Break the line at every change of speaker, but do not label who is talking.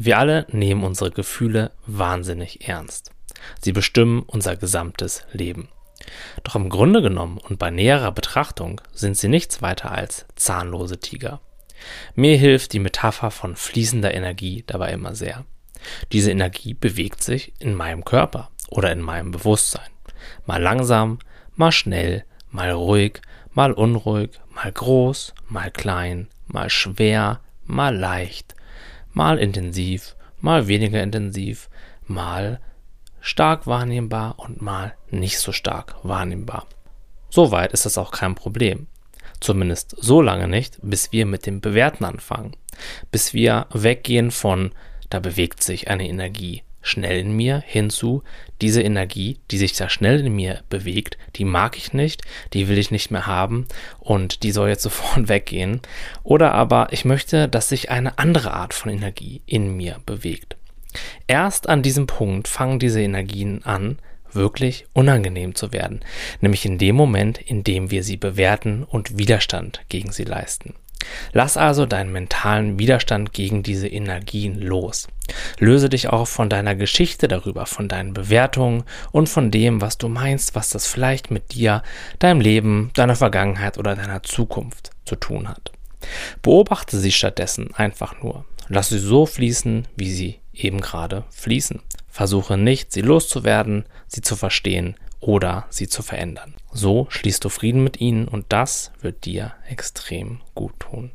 Wir alle nehmen unsere Gefühle wahnsinnig ernst. Sie bestimmen unser gesamtes Leben. Doch im Grunde genommen und bei näherer Betrachtung sind sie nichts weiter als zahnlose Tiger. Mir hilft die Metapher von fließender Energie dabei immer sehr. Diese Energie bewegt sich in meinem Körper oder in meinem Bewusstsein. Mal langsam, mal schnell, mal ruhig, mal unruhig, mal groß, mal klein, mal schwer, mal leicht, mal intensiv, mal weniger intensiv, mal stark wahrnehmbar und mal nicht so stark wahrnehmbar. Soweit ist das auch kein Problem. Zumindest so lange nicht, bis wir mit dem Bewerten anfangen. Bis wir weggehen von, da bewegt sich eine Energie schnell in mir hinzu, diese Energie, die sich da schnell in mir bewegt, die mag ich nicht, die will ich nicht mehr haben und die soll jetzt sofort weggehen. Oder aber ich möchte, dass sich eine andere Art von Energie in mir bewegt. Erst an diesem Punkt fangen diese Energien an, wirklich unangenehm zu werden, nämlich in dem Moment, in dem wir sie bewerten und Widerstand gegen sie leisten. Lass also deinen mentalen Widerstand gegen diese Energien los. Löse dich auch von deiner Geschichte darüber, von deinen Bewertungen und von dem, was du meinst, was das vielleicht mit dir, deinem Leben, deiner Vergangenheit oder deiner Zukunft zu tun hat. Beobachte sie stattdessen einfach nur. Lass sie so fließen, wie sie eben gerade fließen. Versuche nicht, sie loszuwerden, sie zu verstehen oder sie zu verändern. So schließt du Frieden mit ihnen und das wird dir extrem gut tun.